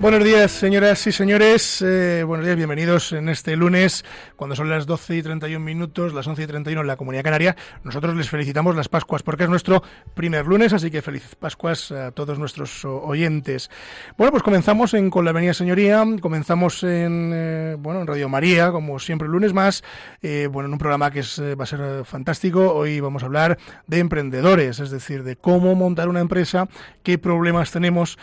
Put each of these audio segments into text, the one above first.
Buenos días, señoras y señores. Eh, buenos días, bienvenidos en este lunes, cuando son las 12 y 31 minutos, las 11 y 31 en la Comunidad Canaria. Nosotros les felicitamos las Pascuas porque es nuestro primer lunes, así que felices Pascuas a todos nuestros oyentes. Bueno, pues comenzamos en Con la Avenida Señoría, comenzamos en, eh, bueno, en Radio María, como siempre, lunes más. Eh, bueno, en un programa que es, va a ser fantástico. Hoy vamos a hablar de emprendedores, es decir, de cómo montar una empresa, qué problemas tenemos,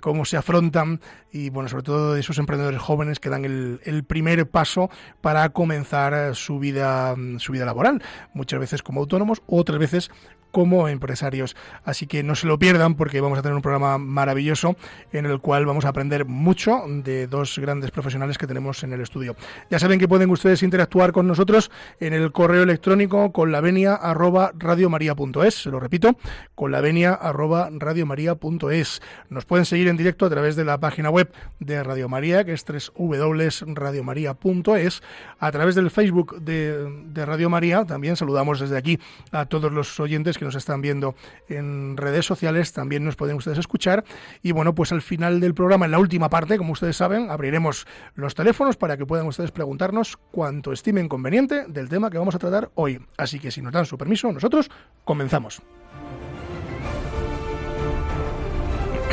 cómo se afrontan y, bueno, sobre todo de esos emprendedores jóvenes que dan el, el primer paso para comenzar su vida, su vida laboral, muchas veces como autónomos, otras veces como empresarios. Así que no se lo pierdan porque vamos a tener un programa maravilloso en el cual vamos a aprender mucho de dos grandes profesionales que tenemos en el estudio. Ya saben que pueden ustedes interactuar con nosotros en el correo electrónico con la arroba radiomaria.es, se lo repito, con la arroba radiomaria.es. Nos pueden seguir en directo a través de la página web de Radio María, que es www.radiomaria.es, a través del Facebook de, de Radio María. También saludamos desde aquí a todos los oyentes que nos están viendo en redes sociales, también nos pueden ustedes escuchar. Y bueno, pues al final del programa, en la última parte, como ustedes saben, abriremos los teléfonos para que puedan ustedes preguntarnos cuanto estimen conveniente del tema que vamos a tratar hoy. Así que si nos dan su permiso, nosotros comenzamos.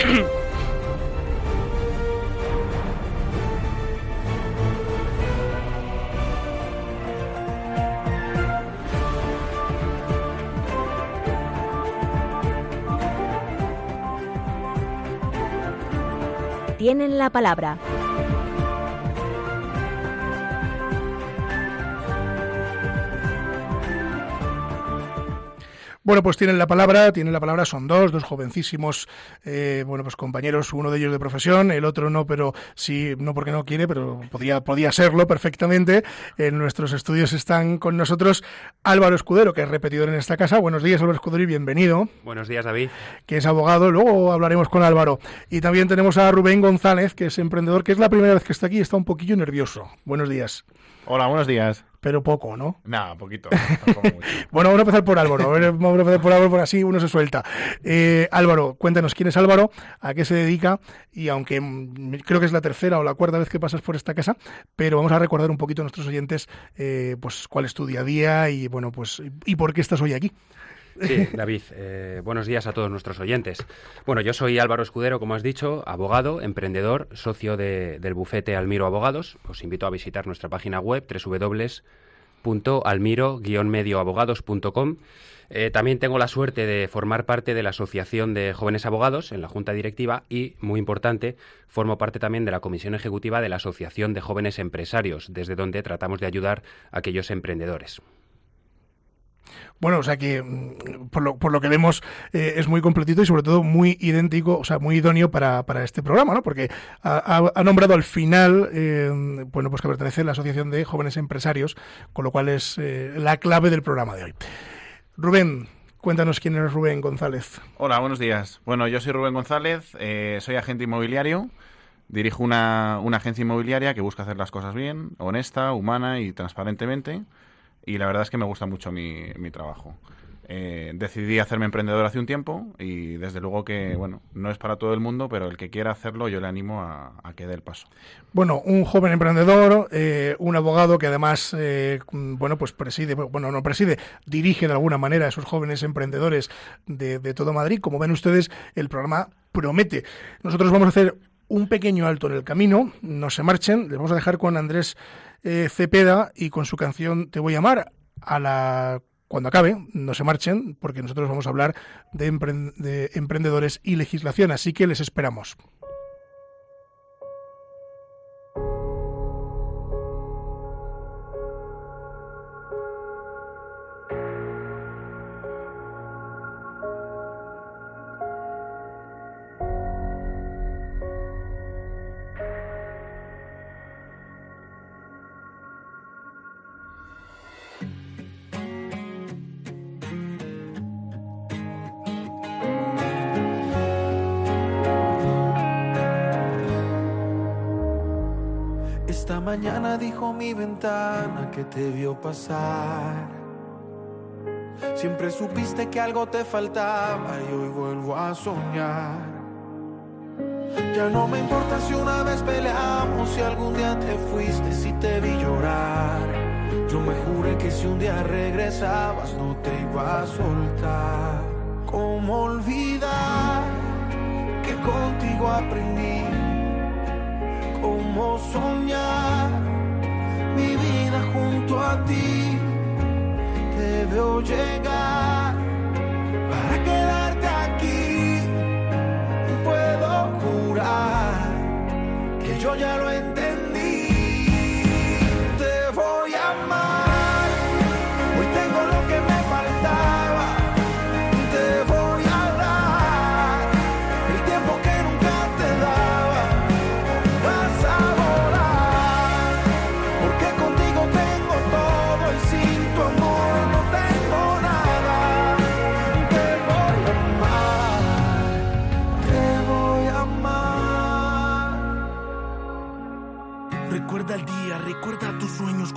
tienen la palabra. Bueno, pues tienen la palabra, tienen la palabra, son dos, dos jovencísimos, eh, bueno, pues compañeros, uno de ellos de profesión, el otro no, pero sí, no porque no quiere, pero podía, podía serlo perfectamente. En nuestros estudios están con nosotros Álvaro Escudero, que es repetidor en esta casa. Buenos días, Álvaro Escudero, y bienvenido. Buenos días, David. Que es abogado, luego hablaremos con Álvaro. Y también tenemos a Rubén González, que es emprendedor, que es la primera vez que está aquí y está un poquillo nervioso. Buenos días. Hola, buenos días. Pero poco, ¿no? Nada, poquito. bueno, vamos a empezar por Álvaro. Vamos a empezar por Álvaro, porque así uno se suelta. Eh, Álvaro, cuéntanos quién es Álvaro, a qué se dedica y aunque mm, creo que es la tercera o la cuarta vez que pasas por esta casa, pero vamos a recordar un poquito a nuestros oyentes eh, pues cuál es tu día a día y bueno, pues y por qué estás hoy aquí. Sí, David, eh, buenos días a todos nuestros oyentes. Bueno, yo soy Álvaro Escudero, como has dicho, abogado, emprendedor, socio del bufete Almiro Abogados. Os invito a visitar nuestra página web www.almiro-medioabogados.com. Eh, también tengo la suerte de formar parte de la Asociación de Jóvenes Abogados en la Junta Directiva y, muy importante, formo parte también de la Comisión Ejecutiva de la Asociación de Jóvenes Empresarios, desde donde tratamos de ayudar a aquellos emprendedores. Bueno, o sea que mm, por lo, por lo que vemos eh, es muy completito y sobre todo muy idéntico, o sea, muy idóneo para, para este programa, ¿no? Porque ha, nombrado al final, eh, bueno, pues que pertenece a la Asociación de Jóvenes Empresarios, con lo cual es eh, la clave del programa de hoy. Rubén, Cuéntanos quién es Rubén González. Hola, buenos días. Bueno, yo soy Rubén González, soy agente inmobiliario, dirijo una, una, agencia inmobiliaria que busca hacer las cosas bien, honesta, humana y transparentemente y la verdad es que me gusta mucho mi, mi trabajo. Eh, decidí hacerme emprendedor hace un tiempo y desde luego que, bueno, no es para todo el mundo, pero el que quiera hacerlo yo le animo a, que dé el paso. Bueno, un joven emprendedor, eh, un abogado que además, eh, bueno, pues preside, bueno, no preside, dirige de alguna manera a esos jóvenes emprendedores de, de todo Madrid. Como ven ustedes, el programa promete. Nosotros vamos a hacer un pequeño alto en el camino, no se marchen, les vamos a dejar con Andrés eh, Cepeda y con su canción Te voy a amar a la cuando acabe, no se marchen, porque nosotros vamos a hablar de, de emprendedores y legislación, así que les esperamos. Mañana dijo mi ventana que te vio pasar. Siempre supiste que algo te faltaba y hoy vuelvo a soñar. Ya no me importa si una vez peleamos, si algún día te fuiste, si te vi llorar. Yo me juré que si un día regresabas no te iba a soltar. ¿Cómo olvidar que contigo aprendí? ¿Cómo soñar mi vida junto a ti? Te veo llegar para quedarte aquí. Y puedo jurar que yo ya lo entendí.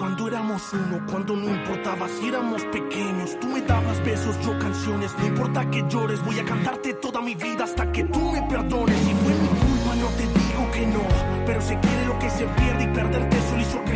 Cuando éramos uno, cuando no importaba si éramos pequeños. Tú me dabas besos, yo canciones, no importa que llores, voy a cantarte toda mi vida hasta que tú me perdones. Si fue mi culpa, no te digo que no, pero se quiere lo que se pierde y perderte solo hizo crecer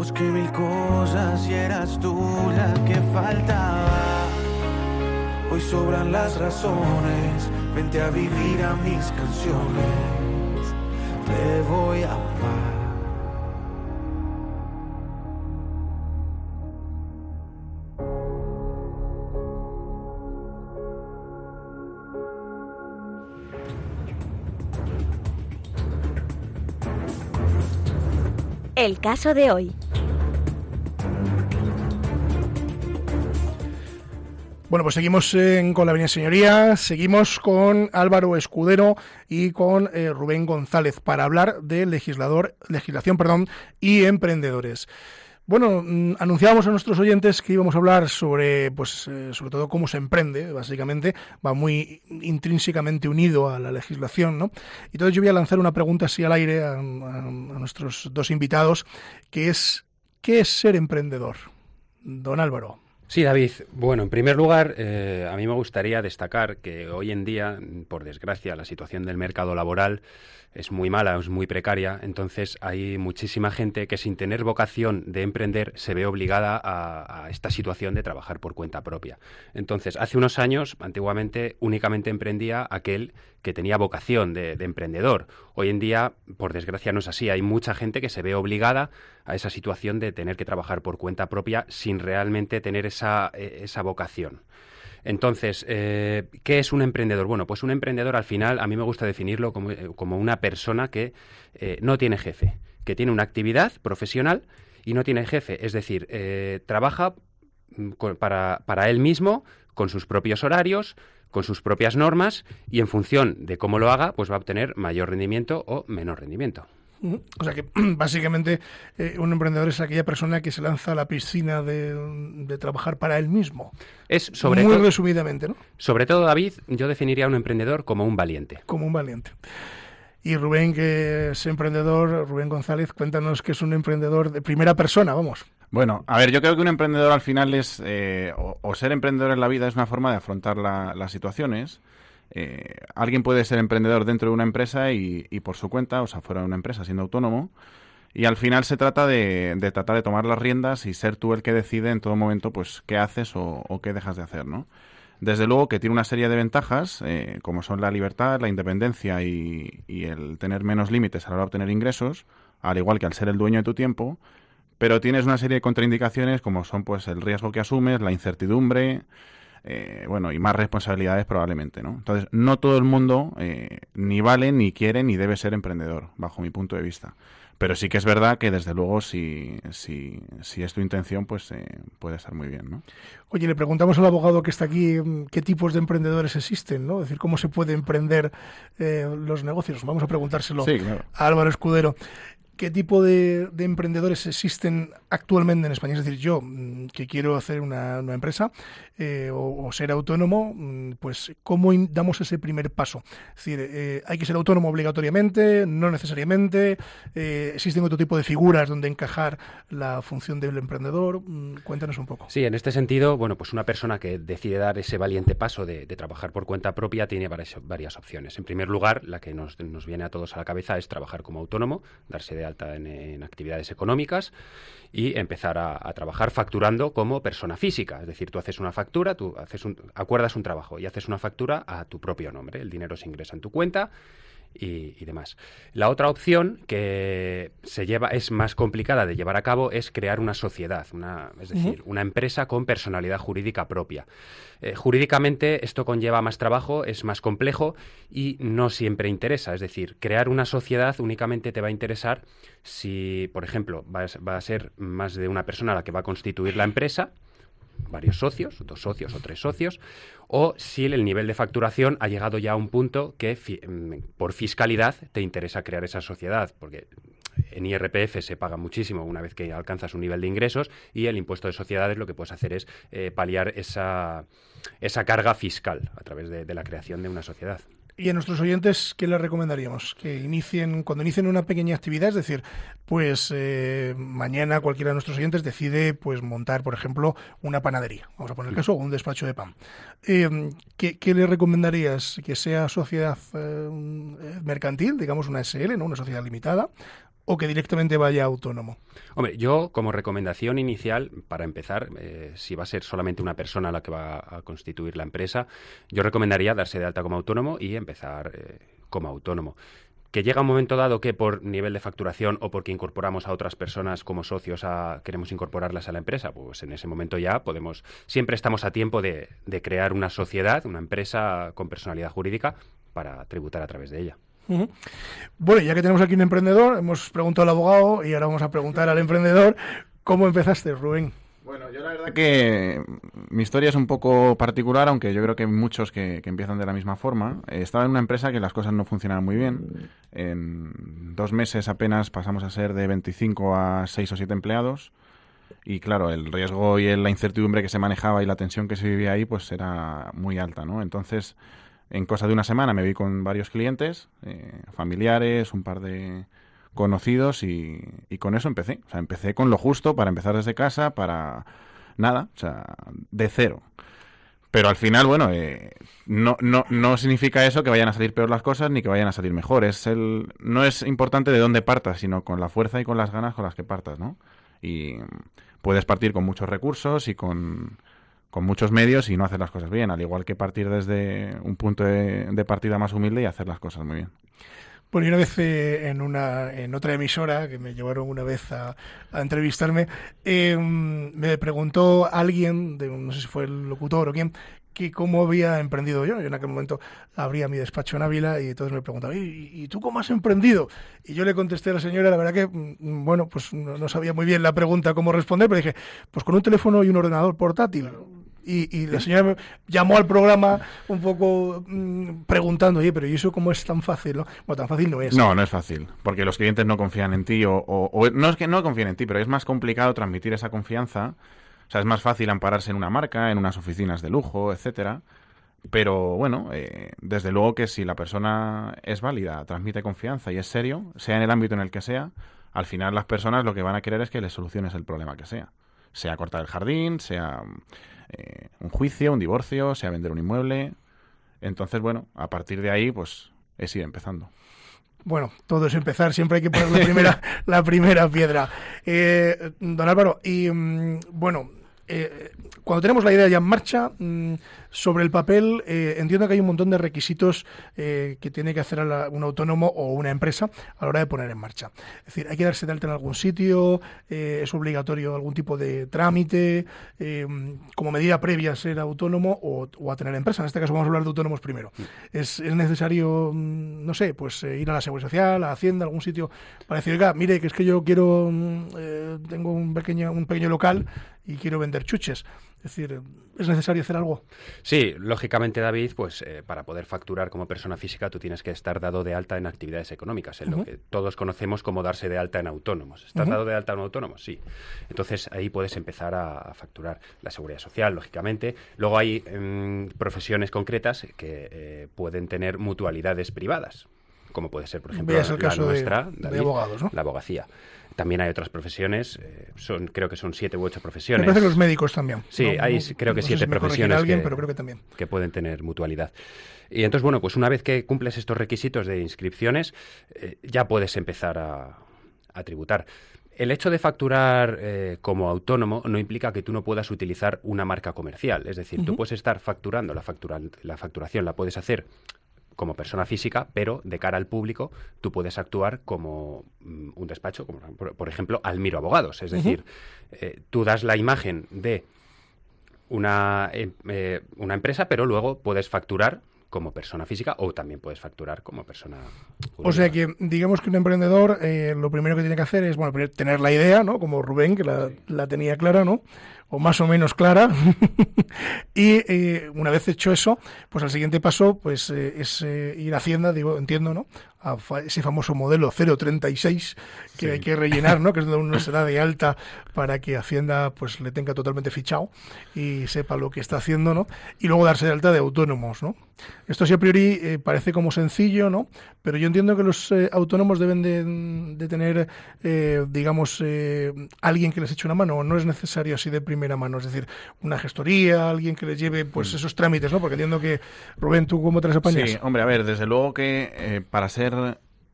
Busqué mil cosas y eras tú la que faltaba. Hoy sobran las razones, vente a vivir a mis canciones. Te voy a amar. El caso de hoy. Bueno, pues seguimos en- con la Avenida Señoría, seguimos con Álvaro Escudero y con eh, Rubén González para hablar de legislador, legislación perdón, y emprendedores. Bueno, mm, anunciábamos a nuestros oyentes que íbamos a hablar sobre, pues, eh, sobre todo cómo se emprende, básicamente, va muy intrínsecamente unido a la legislación, ¿no? Y entonces yo voy a lanzar una pregunta así al aire a, a- a nuestros dos invitados, que es, ¿qué es ser emprendedor? Don Álvaro. Sí, David. Bueno, en primer lugar, eh, a mí me gustaría destacar que hoy en día, por desgracia, la situación del mercado laboral es muy mala, es muy precaria. Entonces, hay muchísima gente que sin tener vocación de emprender se ve obligada a, a esta situación de trabajar por cuenta propia. Entonces, hace unos años, antiguamente, únicamente emprendía aquel que tenía vocación de, de emprendedor. Hoy en día, por desgracia, no es así. Hay mucha gente que se ve obligada a esa situación de tener que trabajar por cuenta propia sin realmente tener esa, eh, esa vocación. Entonces, eh, ¿qué es un emprendedor? Bueno, pues un emprendedor al final a mí me gusta definirlo como, eh, como una persona que no tiene jefe, que tiene una actividad profesional y no tiene jefe, es decir, trabaja mm, para, para él mismo, con sus propios horarios, con sus propias normas y en función de cómo lo haga, pues va a obtener mayor rendimiento o menor rendimiento. O sea que básicamente eh, un emprendedor es aquella persona que se lanza a la piscina de, de trabajar para él mismo. Es sobre, Muy resumidamente, ¿no? sobre todo, David, yo definiría a un emprendedor como un valiente. Como un valiente. Y Rubén, que es emprendedor, Rubén González, cuéntanos que es un emprendedor de primera persona, vamos. Bueno, a ver, yo creo que un emprendedor al final es, eh, o, ser emprendedor en la vida es una forma de afrontar la- las situaciones eh, alguien puede ser emprendedor dentro de una empresa y, y por su cuenta, o sea, fuera de una empresa, siendo autónomo. Y al final se trata de, de tratar de tomar las riendas y ser tú el que decide en todo momento, pues, qué haces o, o qué dejas de hacer, ¿no? Desde luego que tiene una serie de ventajas, eh, como son la libertad, la independencia y, y el tener menos límites a la hora de obtener ingresos, al igual que al ser el dueño de tu tiempo, pero tienes una serie de contraindicaciones como son pues el riesgo que asumes, la incertidumbre, eh, bueno, y más responsabilidades probablemente, ¿no? Entonces, no todo el mundo eh, ni vale, ni quiere, ni debe ser emprendedor, bajo mi punto de vista. Pero sí que es verdad que, desde luego, si, si, si es tu intención, pues eh, puede estar muy bien, ¿no? Oye, le preguntamos al abogado que está aquí mm, qué tipos de emprendedores existen, ¿no? Es decir, cómo se puede emprender eh, los negocios. Vamos a preguntárselo Sí, claro. a Álvaro Escudero. ¿Qué tipo de, de emprendedores existen actualmente en España? Es decir, yo mm, que quiero hacer una, una empresa eh, o, ser autónomo, mm, pues ¿cómo damos ese primer paso? Es decir, eh, ¿hay que ser autónomo obligatoriamente? ¿No necesariamente? Eh, ¿Existen otro tipo de figuras donde encajar la función del emprendedor? Mm, Cuéntanos un poco. Sí, en este sentido, bueno, pues una persona que decide dar ese valiente paso de, trabajar por cuenta propia tiene varias, varias opciones. En primer lugar, la que nos, nos viene a todos a la cabeza es trabajar como autónomo, darse de en, actividades económicas y empezar a, a trabajar facturando como persona física. Es decir, tú haces una factura, tú haces un, acuerdas un trabajo y haces una factura a tu propio nombre. El dinero se ingresa en tu cuenta y, y demás. La otra opción que se lleva es más complicada de llevar a cabo es crear una sociedad, una, es decir, una empresa con personalidad jurídica propia. Eh, jurídicamente esto conlleva más trabajo, es más complejo y no siempre interesa. Es decir, crear una sociedad únicamente te va a interesar si, por ejemplo, va a, va a ser más de una persona la que va a constituir la empresa varios socios, dos socios o tres socios, o si el nivel de facturación ha llegado ya a un punto que mm, por fiscalidad te interesa crear esa sociedad, porque en IRPF se paga muchísimo una vez que alcanzas un nivel de ingresos y el impuesto de sociedades lo que puedes hacer es eh, paliar esa, esa carga fiscal a través de la creación de una sociedad. Y a nuestros oyentes, ¿qué les recomendaríamos? Que inicien, cuando inicien una pequeña actividad, es decir, pues eh, mañana cualquiera de nuestros oyentes decide pues montar, por ejemplo, una panadería, vamos a poner el caso, o un despacho de pan. Eh, ¿qué, qué le recomendarías? ¿Que sea sociedad eh, mercantil, digamos una SL, ¿no? una sociedad limitada, o que directamente vaya autónomo? Hombre, yo como recomendación inicial, para empezar, eh, si va a ser solamente una persona la que va a constituir la empresa, yo recomendaría darse de alta como autónomo y empezar eh, como autónomo. Que llega un momento dado que por nivel de facturación o porque incorporamos a otras personas como socios, a, queremos incorporarlas a la empresa, pues en ese momento ya podemos, siempre estamos a tiempo de, de crear una sociedad, una empresa con personalidad jurídica para tributar a través de ella. Bueno, ya que tenemos aquí un emprendedor, hemos preguntado al abogado y ahora vamos a preguntar al emprendedor, ¿cómo empezaste, Rubén? Bueno, yo la verdad que mi historia es un poco particular, aunque yo creo que hay muchos que, empiezan de la misma forma. Eh, estaba en una empresa que las cosas no funcionaban muy bien. En dos meses apenas pasamos a ser de 25 a 6 o 7 empleados. Y claro, el riesgo y la incertidumbre que se manejaba y la tensión que se vivía ahí, pues era muy alta, ¿no? Entonces, en cosa de una semana me vi con varios clientes, eh, familiares, un par de conocidos y, con eso empecé. O sea, empecé con lo justo para empezar desde casa, para nada, o sea, de cero. Pero al final, bueno, eh, no, no, no significa eso que vayan a salir peor las cosas ni que vayan a salir mejor. Es el, no es importante de dónde partas, sino con la fuerza y con las ganas con las que partas, ¿no? Y puedes partir con muchos recursos y con, con muchos medios y no hacer las cosas bien, al igual que partir desde un punto de, de partida más humilde y hacer las cosas muy bien. Bueno, y una vez eh, en una en otra emisora que me llevaron una vez a, a entrevistarme, eh, me preguntó alguien, de, no sé si fue el locutor o quién, que cómo había emprendido yo. Yo en aquel momento abría mi despacho en Ávila y entonces me preguntaba, ¿y, y tú cómo has emprendido? Y yo le contesté a la señora, la verdad que, mm, bueno, pues no, no sabía muy bien la pregunta cómo responder, pero dije, pues con un teléfono y un ordenador portátil. Y, y la señora llamó al programa un poco mm, preguntando, oye, pero ¿y eso cómo es tan fácil? No? Bueno, tan fácil no es. No, no es fácil, porque los clientes no confían en ti o, o- o no es que no confíen en ti, pero es más complicado transmitir esa confianza. O sea, es más fácil ampararse en una marca, en unas oficinas de lujo, etcétera. Pero bueno, eh, desde luego que si la persona es válida, transmite confianza y es serio, sea en el ámbito en el que sea, al final las personas lo que van a querer es que le soluciones el problema que sea. Sea cortar el jardín, sea eh, un juicio, un divorcio, sea vender un inmueble. Entonces, bueno, a partir de ahí, pues es ir empezando. Bueno, todo es empezar, siempre hay que poner la primera, la primera piedra. Eh, don Álvaro, y mm, bueno, eh, cuando tenemos la idea ya en marcha, mm, sobre el papel, eh, entiendo que hay un montón de requisitos eh, que tiene que hacer la- un autónomo o una empresa a la hora de poner en marcha. Es decir, hay que darse de alta en algún sitio, eh, es obligatorio algún tipo de trámite, eh, como medida previa a ser autónomo o, o a tener empresa. En este caso vamos a hablar de autónomos primero. Es, es necesario, mm, no sé, pues eh, ir a la Seguridad Social, a Hacienda, a algún sitio, para decir, oiga, mire, que es que yo quiero, mm, tengo un pequeño, un pequeño local y quiero vender chuches. Es decir, ¿es necesario hacer algo? Sí, lógicamente, David, pues eh, para poder facturar como persona física tú tienes que estar dado de alta en actividades económicas, en lo que todos conocemos como darse de alta en autónomos. ¿Estás dado de alta en autónomos? Sí. Entonces ahí puedes empezar a, a facturar la seguridad social, lógicamente. Luego hay em, profesiones concretas que eh, pueden tener mutualidades privadas, como puede ser, por ejemplo, el la caso nuestra, de David, abogados, ¿no? la abogacía. También hay otras profesiones, eh, son creo que son siete u ocho Me profesiones. parece que los médicos también. Sí, No- hay no- creo que no sé siete si profesiones alguien, que, pero creo que también. que pueden tener mutualidad. Y entonces, bueno, pues una vez que cumples estos requisitos de inscripciones, eh, ya puedes empezar a, a tributar. El hecho de facturar eh, como autónomo no implica que tú no puedas utilizar una marca comercial. Es decir, tú puedes estar facturando, la, factura- la facturación la puedes hacer como persona física, pero de cara al público tú puedes actuar como mm, un despacho, como por, por ejemplo Almiro Abogados. Es decir, eh, tú das la imagen de una, em- eh, una empresa, pero luego puedes facturar como persona física o también puedes facturar como persona O sea que, digamos que un emprendedor eh, lo primero que tiene que hacer es, bueno, tener la idea, ¿no? Como Rubén, que la, la tenía clara, ¿no? O más o menos clara. y eh, una vez hecho eso, pues al siguiente paso, pues eh, es eh, ir a Hacienda, digo, entiendo, ¿no? A fa- ese famoso modelo 036 que Sí. hay que rellenar, ¿no? Que es donde uno se da de alta para que Hacienda, pues le tenga totalmente fichado y sepa lo que está haciendo, ¿no? Y luego darse de alta de autónomos, ¿no? Esto sí a priori eh, parece como sencillo, ¿no? Pero yo entiendo que los eh, autónomos deben de, de tener, eh, digamos, eh, alguien que les eche una mano. No es necesario así de primera mano, es decir, una gestoría, alguien que les lleve, pues, esos trámites, ¿no? Porque entiendo que, Rubén, ¿tú cómo te las apañas? Sí, hombre, a ver, desde luego que eh, para ser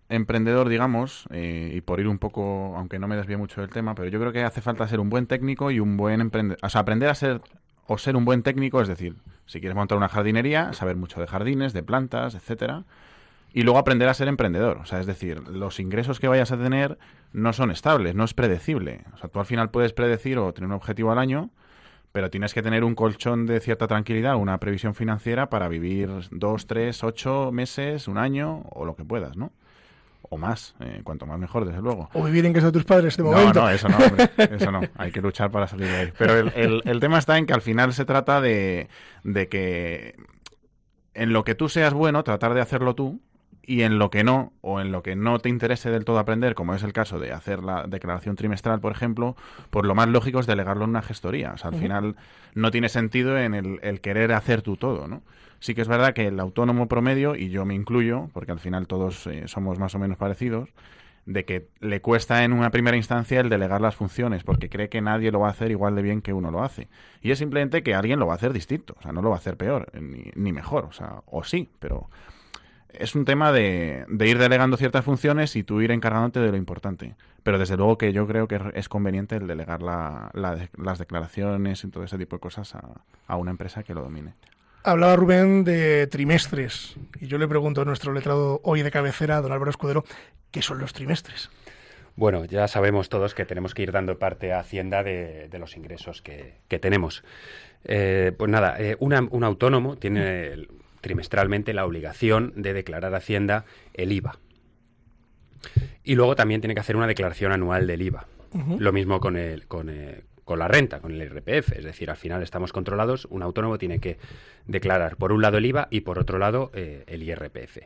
emprendedor, digamos, eh, y por ir un poco, aunque no me desvíe mucho del tema, pero yo creo que hace falta ser un buen técnico y un buen emprendedor. O sea, aprender a ser o ser un buen técnico, es decir, si quieres montar una jardinería, saber mucho de jardines, de plantas, etcétera. Y luego aprender a ser emprendedor. O sea, es decir, los ingresos que vayas a tener no son estables, no es predecible. O sea, tú al final puedes predecir o tener un objetivo al año, pero tienes que tener un colchón de cierta tranquilidad, una previsión financiera para vivir dos, tres, ocho meses, un año o lo que puedas, ¿no? O más, eh, cuanto más mejor, desde luego. O vivir en casa de tus padres de No, momento. no, eso no, hombre, eso no. Hay que luchar para salir de ahí. Pero el, el- el tema está en que al final se trata de, de que en lo que tú seas bueno, tratar de hacerlo tú, y en lo que no, o en lo que no te interese del todo aprender, como es el caso de hacer la declaración trimestral, por ejemplo, pues lo más lógico es delegarlo en una gestoría. O sea, al final no tiene sentido en el, el querer hacer tú todo, ¿no? Sí que es verdad que el autónomo promedio, y yo me incluyo, porque al final todos eh, somos más o menos parecidos, de que le cuesta en una primera instancia el delegar las funciones, porque cree que nadie lo va a hacer igual de bien que uno lo hace. Y es simplemente que alguien lo va a hacer distinto, o sea, no lo va a hacer peor, eh, ni, ni mejor, o sea, o sí, pero es un tema de, de ir delegando ciertas funciones y tú ir encargándote de lo importante. Pero desde luego que yo creo que es conveniente el delegar la- la- las declaraciones y todo ese tipo de cosas a, a una empresa que lo domine. Hablaba Rubén de trimestres. Y yo le pregunto a nuestro letrado hoy de cabecera, don Álvaro Escudero, ¿qué son los trimestres? Bueno, ya sabemos todos que tenemos que ir dando parte a Hacienda de, de los ingresos que, que tenemos. Eh, pues nada, eh, una- un autónomo tiene el- trimestralmente la obligación de declarar a Hacienda el IVA. Y luego también tiene que hacer una declaración anual del IVA. Lo mismo con, el, con, eh, con la renta, con el IRPF. Es decir, al final estamos controlados. Un autónomo tiene que declarar por un lado el IVA y por otro lado eh, el IRPF.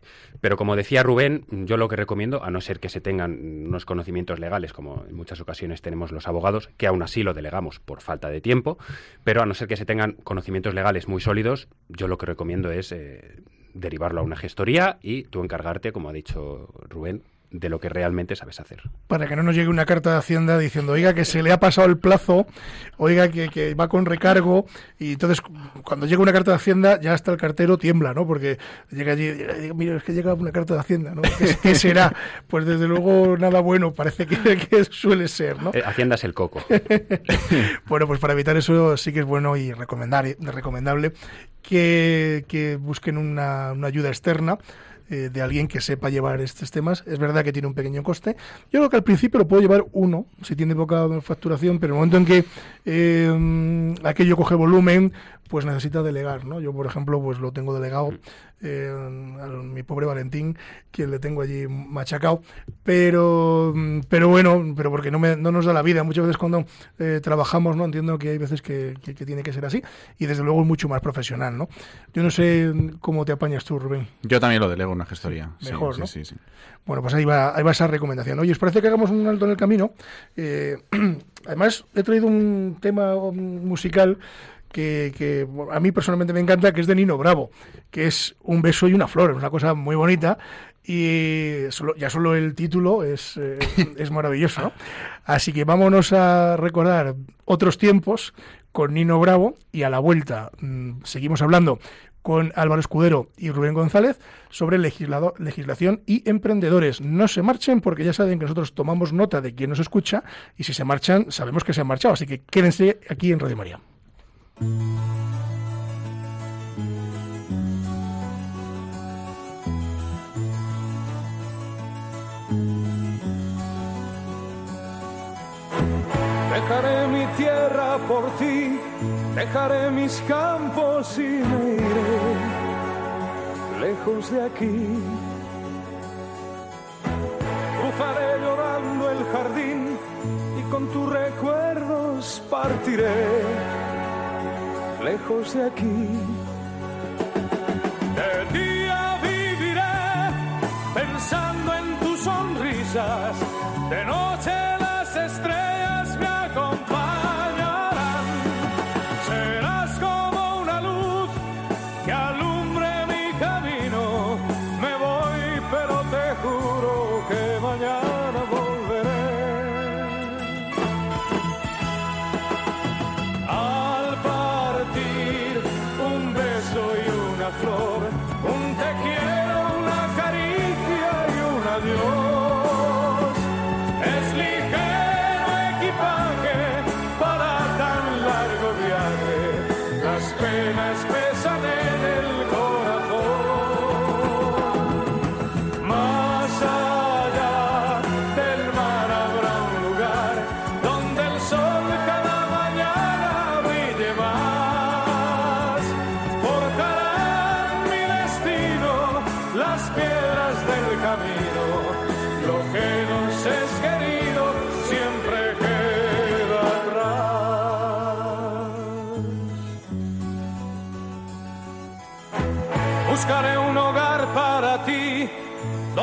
Pero como decía Rubén, yo lo que recomiendo, a no ser que se tengan unos conocimientos legales, como en muchas ocasiones tenemos los abogados, que aún así lo delegamos por falta de tiempo, pero a no ser que se tengan conocimientos legales muy sólidos, yo lo que recomiendo es eh, derivarlo a una gestoría y tú encargarte, como ha dicho Rubén, de lo que realmente sabes hacer. Para que no nos llegue una carta de Hacienda diciendo, oiga, que se le ha pasado el plazo, oiga, que, que va con recargo, y entonces cuando llega una carta de Hacienda ya hasta el cartero tiembla, ¿no? Porque llega allí mira, es que llega una carta de Hacienda, ¿no? ¿Qué, qué será? Pues desde luego nada bueno, parece que, que suele ser, ¿no? Eh, Hacienda es el coco. Bueno, pues para evitar eso sí que es bueno y recomendar, recomendable que, que busquen una, una ayuda externa eh, de alguien que sepa llevar estos temas. Es verdad que tiene un pequeño coste. Yo creo que al principio lo puedo llevar uno, si tiene poca facturación, pero en el momento en que eh, aquello coge volumen, pues necesita delegar, ¿no? Yo, por ejemplo, pues lo tengo delegado eh, a mi pobre Valentín, quien le tengo allí machacado, pero pero bueno, pero porque no, me, no nos da la vida. Muchas veces cuando eh, trabajamos, ¿no? Entiendo que hay veces que, que- que tiene que ser así y desde luego es mucho más profesional, ¿no? Yo no sé cómo te apañas tú, Rubén. Yo también lo delego en una gestoría. Mejor, sí, ¿no? sí, sí. Bueno, pues ahí va, ahí va esa recomendación. Oye, ¿os parece que hagamos un alto en el camino? Eh, además, he traído un tema um, musical que, a mí personalmente me encanta, que es de Nino Bravo, que es Un beso y una flor, es una cosa muy bonita y solo, ya solo el título es, eh, es maravilloso. Así que vámonos a recordar otros tiempos con Nino Bravo y a la vuelta mm, seguimos hablando con Álvaro Escudero y Rubén González sobre legislado- legislación y emprendedores. No se marchen porque ya saben que nosotros tomamos nota de quién nos escucha y si se marchan sabemos que se han marchado. Así que quédense aquí en Radio María. Dejaré mi tierra por ti, dejaré mis campos y me iré lejos de aquí. Cruzaré llorando el jardín y con tus recuerdos partiré lejos de aquí.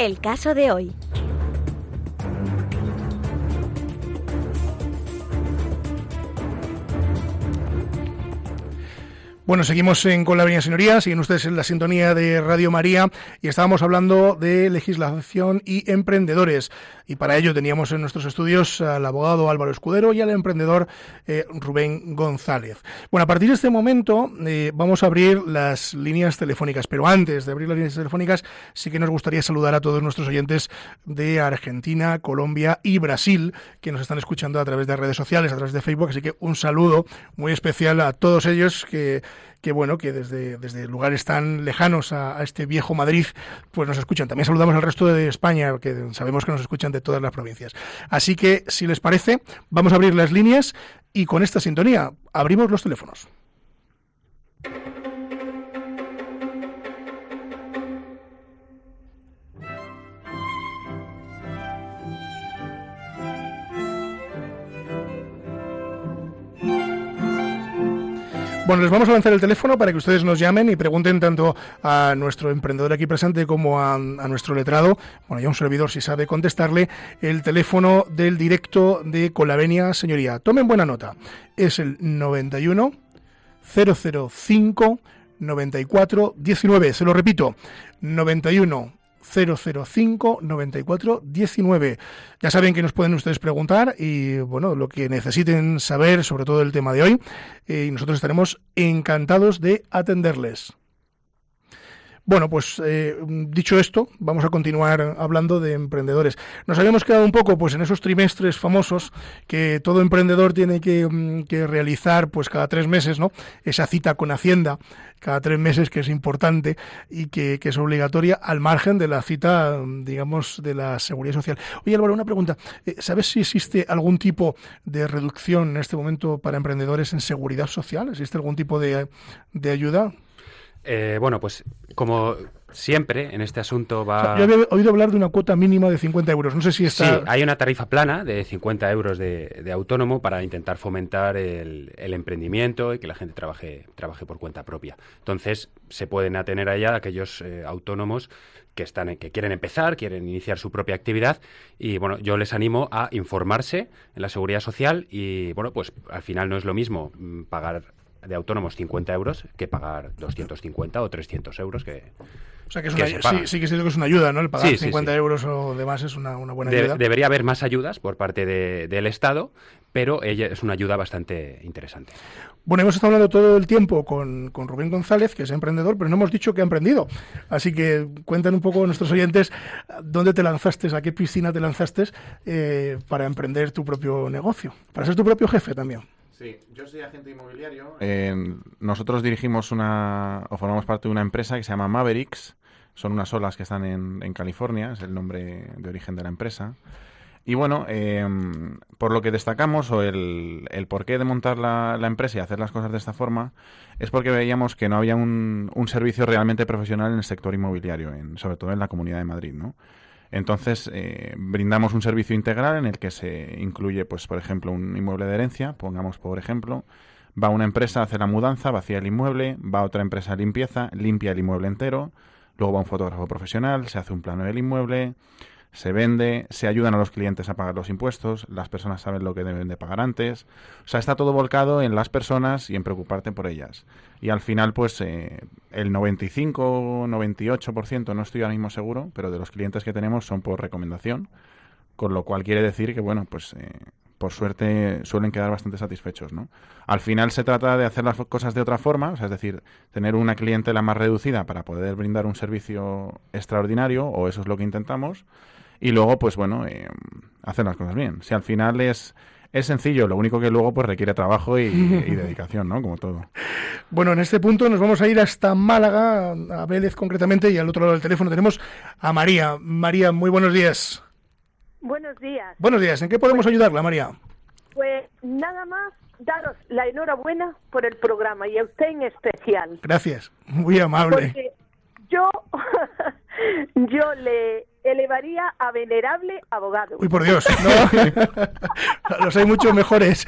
El caso de hoy. Bueno, seguimos Con la Avenida Señoría, siguen ustedes en la sintonía de Radio María y estábamos hablando de legislación y emprendedores. Y para ello teníamos en nuestros estudios al abogado Álvaro Escudero y al emprendedor eh, Rubén González. Bueno, a partir de este momento eh, vamos a abrir las líneas telefónicas, pero antes de abrir las líneas telefónicas sí que nos gustaría saludar a todos nuestros oyentes de Argentina, Colombia y Brasil que nos están escuchando a través de redes sociales, a través de Facebook, así que un saludo muy especial a todos ellos que que bueno, que desde, desde lugares tan lejanos a, este viejo Madrid, pues nos escuchan. También saludamos al resto de España, que sabemos que nos escuchan de todas las provincias. Así que, si les parece, vamos a abrir las líneas y con esta sintonía abrimos los teléfonos. Bueno, les vamos a lanzar el teléfono para que ustedes nos llamen y pregunten tanto a nuestro emprendedor aquí presente como a, nuestro letrado, bueno, ya un servidor si sabe contestarle, el teléfono del directo de Colavenia Señoría. Tomen buena nota. Es el 91 005 94 19. Se lo repito, 91 005 94 19. Ya saben que nos pueden ustedes preguntar y bueno, lo que necesiten saber sobre todo el tema de hoy eh, y nosotros estaremos encantados de atenderles. Bueno, pues eh, dicho esto, vamos a continuar hablando de emprendedores. Nos habíamos quedado un poco pues en esos trimestres famosos que todo emprendedor tiene que, que, realizar pues cada tres meses, ¿no? Esa cita con Hacienda cada tres meses que es importante y que, es obligatoria al margen de la cita, digamos, de la seguridad social. Oye Álvaro, una pregunta. Eh, ¿Sabes si existe algún tipo de reducción en este momento para emprendedores en seguridad social? ¿Existe algún tipo de ayuda? Eh, bueno, pues como siempre en este asunto va... Yo había oído hablar de una cuota mínima de 50 euros. No sé si está... Sí, hay una tarifa plana de 50 euros de, de autónomo para intentar fomentar el, el, emprendimiento y que la gente trabaje, trabaje por cuenta propia. Entonces, se pueden atener allá aquellos eh, autónomos que, están, que quieren empezar, quieren iniciar su propia actividad y, bueno, yo les animo a informarse en la seguridad social y, bueno, pues al final no es lo mismo mm, pagar de autónomos 50 euros que pagar 250 o 300 euros que... O sea que, es una, que sí, sí, que es que es una ayuda, ¿no? El pagar sí, 50 sí, euros o demás es una, una buena de, ayuda. Debería haber más ayudas por parte de, del Estado, pero ella es una ayuda bastante interesante. Bueno, hemos estado hablando todo el tiempo con, con, Rubén González, que es emprendedor, pero no hemos dicho que ha emprendido. Así que cuentan un poco a nuestros oyentes dónde te lanzaste, a qué piscina te lanzaste eh, para emprender tu propio negocio, para ser tu propio jefe también. Sí, yo soy agente inmobiliario. Eh, nosotros dirigimos una, o formamos parte de una empresa que se llama Mavericks. Son unas olas que están en, en California, es el nombre de origen de la empresa. Y bueno, eh, por lo que destacamos, o el, porqué de montar la, la, empresa y hacer las cosas de esta forma, es porque veíamos que no había un, un servicio realmente profesional en el sector inmobiliario, en, sobre todo en la Comunidad de Madrid, ¿no? Entonces, eh, brindamos un servicio integral en el que se incluye, pues, por ejemplo, un inmueble de herencia, pongamos por ejemplo, va una empresa a hacer la mudanza, vacía el inmueble, va otra empresa a limpieza, limpia el inmueble entero, luego va un fotógrafo profesional, se hace un plano del inmueble, se vende, se ayudan a los clientes a pagar los impuestos, las personas saben lo que deben de pagar antes. O sea, está todo volcado en las personas y en preocuparte por ellas. Y al final, pues eh, el 95, 98%, no estoy ahora mismo seguro, pero de los clientes que tenemos son por recomendación, con lo cual quiere decir que, bueno, pues eh, por suerte suelen quedar bastante satisfechos, ¿no? Al final se trata de hacer las cosas de otra forma, o sea, es decir, tener una clientela más reducida para poder brindar un servicio extraordinario, o eso es lo que intentamos, y luego, pues bueno, eh, hacer las cosas bien. Si al final es, es sencillo, lo único que luego pues requiere trabajo y, y, dedicación, ¿no? Como todo. Bueno, en este punto nos vamos a ir hasta Málaga, a Vélez concretamente, y al otro lado del teléfono tenemos a María. María, muy buenos días. Buenos días. Buenos días. ¿En qué podemos ayudarla, María? Pues nada más daros la enhorabuena por el programa y a usted en especial. Gracias, muy amable. Porque yo, yo le elevaría a venerable abogado. Uy, por Dios, no. Los hay muchos mejores.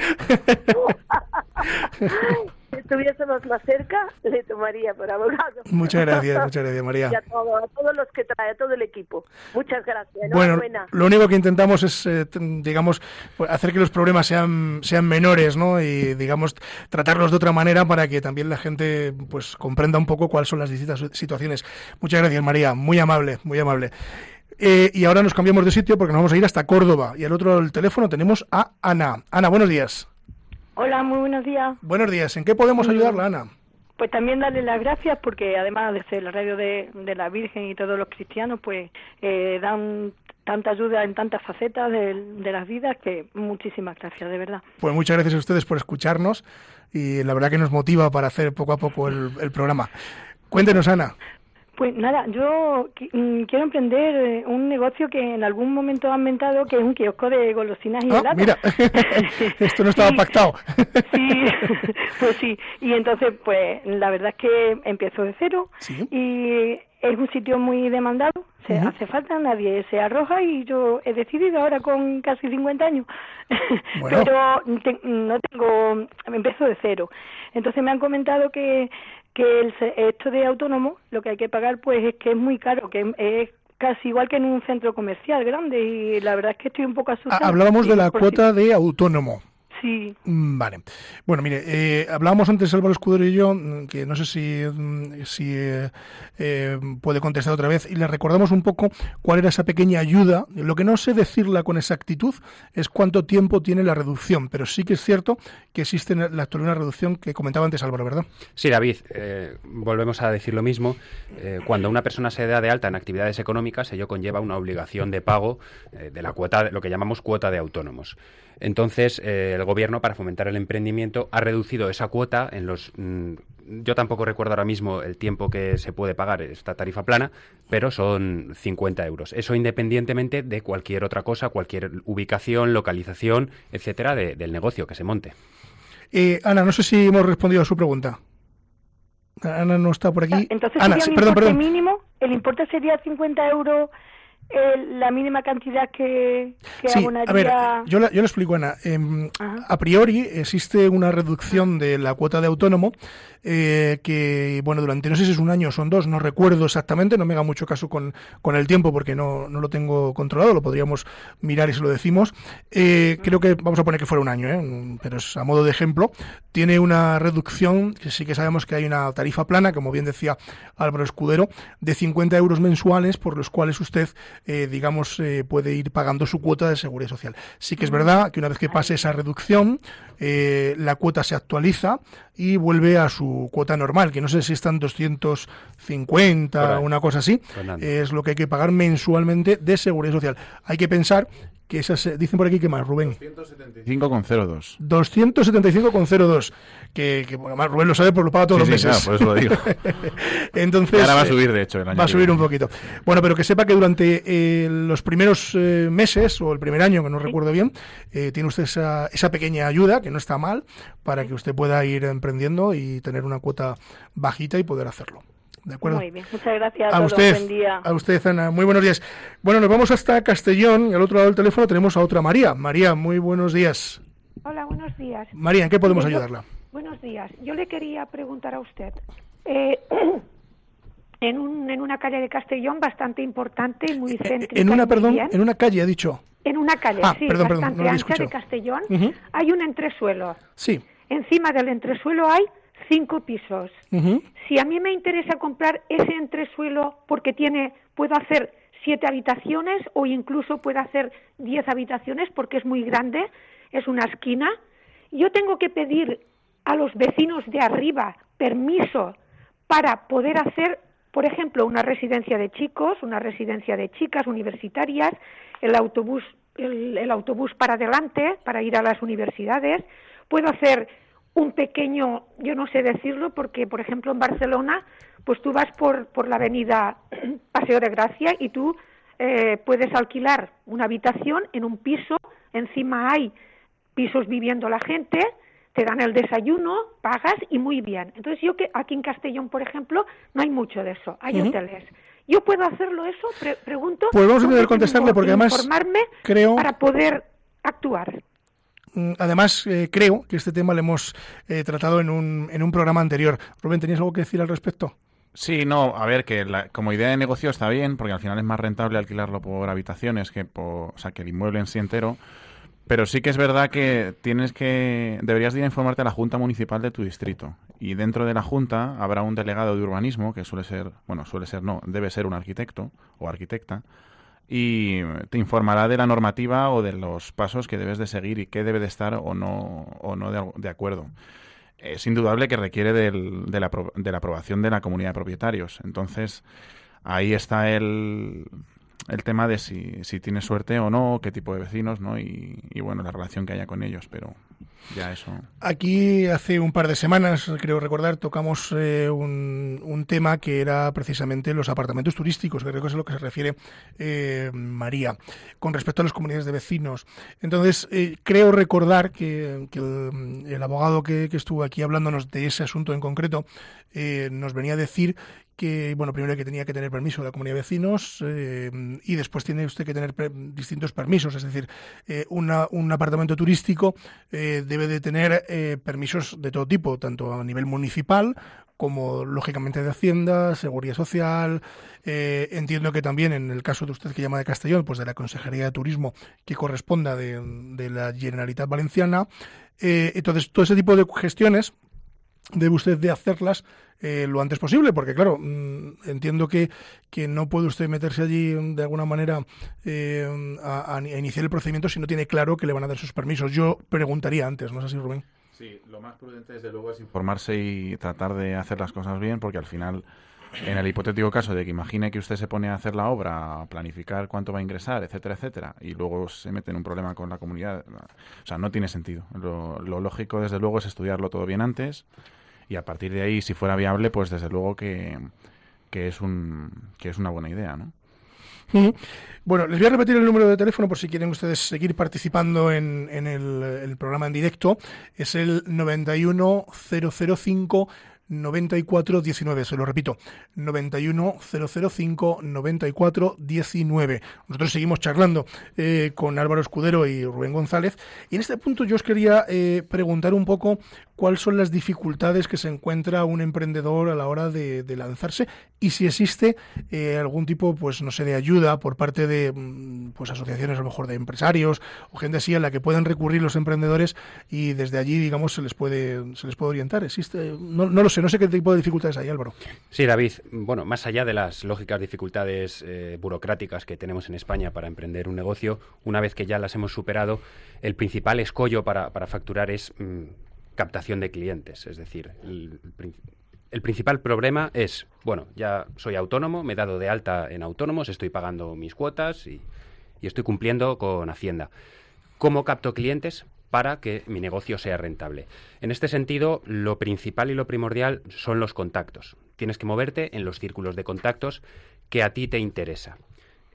si estuviésemos más cerca, le tomaría por abogado. Muchas gracias, muchas gracias, María. Y a, todo- a todos los que trae, a todo el equipo. Muchas gracias. Bueno, lo único que intentamos es, eh, digamos, pues, hacer que los problemas sean, sean menores, ¿no? Y, digamos, tratarlos de otra manera para que también la gente, pues, comprenda un poco cuáles son las distintas situaciones. Muchas gracias, María. Muy amable, muy amable. Eh, y ahora nos cambiamos de sitio porque nos vamos a ir hasta Córdoba. Y al otro lado del teléfono tenemos a Ana. Ana, buenos días. Hola, muy buenos días. Buenos días. ¿En qué podemos ayudarla, Ana? Pues también darle las gracias porque además de ser la radio de, de la Virgen y todos los cristianos, pues eh, dan tanta ayuda en tantas facetas de, de las vidas que muchísimas gracias, de verdad. Pues muchas gracias a ustedes por escucharnos y la verdad que nos motiva para hacer poco a poco el, el programa. Cuéntenos, Ana. Pues nada, yo mm, quiero emprender eh, un negocio que en algún momento han mentado que es un kiosco de golosinas y Ah, helados. mira, esto no estaba Sí. pactado. Sí, pues sí. Y entonces, pues la verdad es que empiezo de cero Sí. y es un sitio muy demandado. Se hace falta, nadie se arroja y yo he decidido ahora con casi 50 años. Bueno. Pero te- no tengo, empiezo de cero. Entonces me han comentado que, que el, esto de autónomo, lo que hay que pagar, pues es que es muy caro, que es casi igual que en un centro comercial grande y la verdad es que estoy un poco Ah, asustada. Hablábamos de la cuota de autónomo. Sí, Mm, Vale. Bueno, mire, eh, hablábamos antes Álvaro Escudero y yo, mm, que no sé si, mm, si eh, eh, puede contestar otra vez, y le recordamos un poco cuál era esa pequeña ayuda. Lo que no sé decirla con exactitud es cuánto tiempo tiene la reducción, pero sí que es cierto que existe en la actualidad una reducción que comentaba antes Álvaro, ¿verdad? Sí, David, eh, volvemos a decir lo mismo. Eh, cuando una persona se da de alta en actividades económicas, ello conlleva una obligación de pago eh, de la cuota, lo que llamamos cuota de autónomos. Entonces, eh, el gobierno, para fomentar el emprendimiento, ha reducido esa cuota en los. mm, yo tampoco recuerdo ahora mismo el tiempo que se puede pagar esta tarifa plana, pero son 50 euros. Eso independientemente de cualquier otra cosa, cualquier ubicación, localización, etcétera, de- del negocio que se monte. Eh, Ana, no sé si hemos respondido a su pregunta. Ana no está por aquí. Entonces Ana, sería sí, un perdón, perdón. mínimo, el importe sería 50 euros eh, la mínima cantidad que, que Sí, abonaría. a ver, yo, la- yo le explico, Ana. Em, a priori existe una reducción de la cuota de autónomo eh, que, bueno, durante no sé si es un año o son dos, no recuerdo exactamente, no me haga mucho caso con, con el tiempo porque no, no lo tengo controlado, lo podríamos mirar y se lo decimos. Eh, creo que vamos a poner que fuera un año, ¿eh? Pero es a modo de ejemplo. Tiene una reducción, que sí que sabemos que hay una tarifa plana, como bien decía Álvaro Escudero, de 50 euros mensuales por los cuales usted, eh, digamos, eh, puede ir pagando su cuota de seguridad social. Sí que es verdad que una vez que pase esa reducción, eh, la cuota se actualiza y vuelve a su cuota normal, que no sé si están Por 250 ahí. una cosa así, Fernando. es lo que hay que pagar mensualmente de seguridad social. Hay que pensar que esas, eh, dicen por aquí que más, Rubén. 5,02. 275,02. Que, que bueno, además Rubén lo sabe, porque lo paga todos Sí, los sí, meses. claro, por eso lo digo. Entonces, Y ahora va a subir, de hecho, el año Va a subir un poquito. Bueno, pero que sepa que durante eh, los primeros eh, meses o el primer año, que no recuerdo bien, eh, tiene usted esa, esa pequeña ayuda, que no está mal, para que usted pueda ir emprendiendo y tener una cuota bajita y poder hacerlo. ¿De acuerdo? Muy bien, muchas gracias a, A todos. usted, Buen día. a usted, Ana. Muy buenos días. Bueno, nos vamos hasta Castellón y al otro lado del teléfono tenemos a otra María. María, muy buenos días. Hola, buenos días. María, ¿en qué podemos ayudarla? Buenos días. Yo le quería preguntar a usted. eh, en, un, en una calle de Castellón bastante importante y muy céntrica. En una, perdón, bien. en una calle, ha dicho. En una calle, Ah, sí, perdón, perdón, bastante no lo había ancha de. Castellón. Ujú. Hay un entresuelo. Sí. Encima del entresuelo hay cinco pisos. Si a mí me interesa comprar ese entresuelo porque tiene, puedo hacer siete habitaciones o incluso puedo hacer diez habitaciones porque es muy grande, es una esquina, yo tengo que pedir a los vecinos de arriba permiso para poder hacer, por ejemplo, una residencia de chicos, una residencia de chicas universitarias, el autobús, el, el autobús para adelante para ir a las universidades, puedo hacer un pequeño, yo no sé decirlo, porque por ejemplo en Barcelona, pues tú vas por, por la avenida Paseo de Gracia y tú eh, puedes alquilar una habitación en un piso, encima hay pisos viviendo la gente, te dan el desayuno, pagas y muy bien. Entonces yo que aquí en Castellón, por ejemplo, no hay mucho de eso, hay hoteles. ¿Yo puedo hacerlo eso? Pre- pregunto. Pues vamos a ¿Dónde intentar contestarle, porque que además informarme creo- para poder actuar. Mm, Además, eh, creo que este tema lo hemos eh, tratado en un, en un programa anterior. Rubén, ¿tenías algo que decir al respecto? Sí, no, a ver, que la- como idea de negocio está bien, porque al final es más rentable alquilarlo por habitaciones que por, o sea, que el inmueble en sí entero. Pero sí que es verdad que tienes que deberías de ir a informarte a la junta municipal de tu distrito y dentro de la junta habrá un delegado de urbanismo que suele ser, bueno, suele ser no, debe ser un arquitecto o arquitecta y te informará de la normativa o de los pasos que debes de seguir y qué debe de estar o no o no de, acuerdo es indudable que requiere del- de, la, de la aprobación de la comunidad de propietarios. Entonces, ahí está el, el tema de si, si tienes suerte o no, qué tipo de vecinos, ¿no? Y, y, bueno, la relación que haya con ellos, pero Aquí hace un par de semanas, creo recordar, tocamos eh, un, un tema que era precisamente los apartamentos turísticos, que creo que es a lo que se refiere eh, María, con respecto a las comunidades de vecinos. Entonces, eh, creo recordar que, el, el abogado que, estuvo aquí hablándonos de ese asunto en concreto eh, nos venía a decir que, bueno, primero que tenía que tener permiso de la comunidad de vecinos y después tiene usted que tener distintos permisos, es decir, una- un apartamento turístico debe de tener eh, permisos de todo tipo, tanto a nivel municipal como lógicamente de Hacienda, Seguridad Social. eh, entiendo que también en el caso de usted que llama de Castellón, pues de la Consejería de Turismo que corresponda de, la Generalitat Valenciana. Eh, entonces, todo ese tipo de gestiones debe usted de hacerlas eh, lo antes posible, porque claro, mm, entiendo que, que no puede usted meterse allí mm, de alguna manera eh, a, iniciar el procedimiento si no tiene claro que le van a dar sus permisos. Yo preguntaría antes, ¿no es así, Rubén? Sí, lo más prudente desde luego es informarse y tratar de hacer las cosas bien, porque al final, en el hipotético caso de que imagine que usted se pone a hacer la obra, a planificar cuánto va a ingresar, etcétera, etcétera, y luego se mete en un problema con la comunidad, o sea, no tiene sentido. Lo, lo lógico, desde luego, es estudiarlo todo bien antes y a partir de ahí, si fuera viable, pues desde luego que, que es un que es una buena idea, ¿no? Bueno, les voy a repetir el número de teléfono por si quieren ustedes seguir participando en, en el, programa en directo. Es el 91005 9419, se lo repito, 91005 9419. Nosotros seguimos charlando eh, con Álvaro Escudero y Rubén González y en este punto yo os quería eh, preguntar un poco cuáles son las dificultades que se encuentra un emprendedor a la hora de, lanzarse y si existe eh, algún tipo, pues no sé, de ayuda por parte de mm, pues asociaciones a lo mejor de empresarios o gente así a la que pueden recurrir los emprendedores y desde allí, digamos, se les puede se les puede orientar. Existe, no, no lo no sé qué tipo de dificultades hay, Álvaro. Sí, David. Bueno, más allá de las lógicas dificultades eh, burocráticas que tenemos en España para emprender un negocio, una vez que ya las hemos superado, el principal escollo para, facturar es mm, captación de clientes. Es decir, el principal problema es, bueno, ya soy autónomo, me he dado de alta en autónomos, estoy pagando mis cuotas y, y estoy cumpliendo con Hacienda. ¿Cómo capto clientes para que mi negocio sea rentable? En este sentido, lo principal y lo primordial son los contactos. Tienes que moverte en los círculos de contactos que a ti te interesa.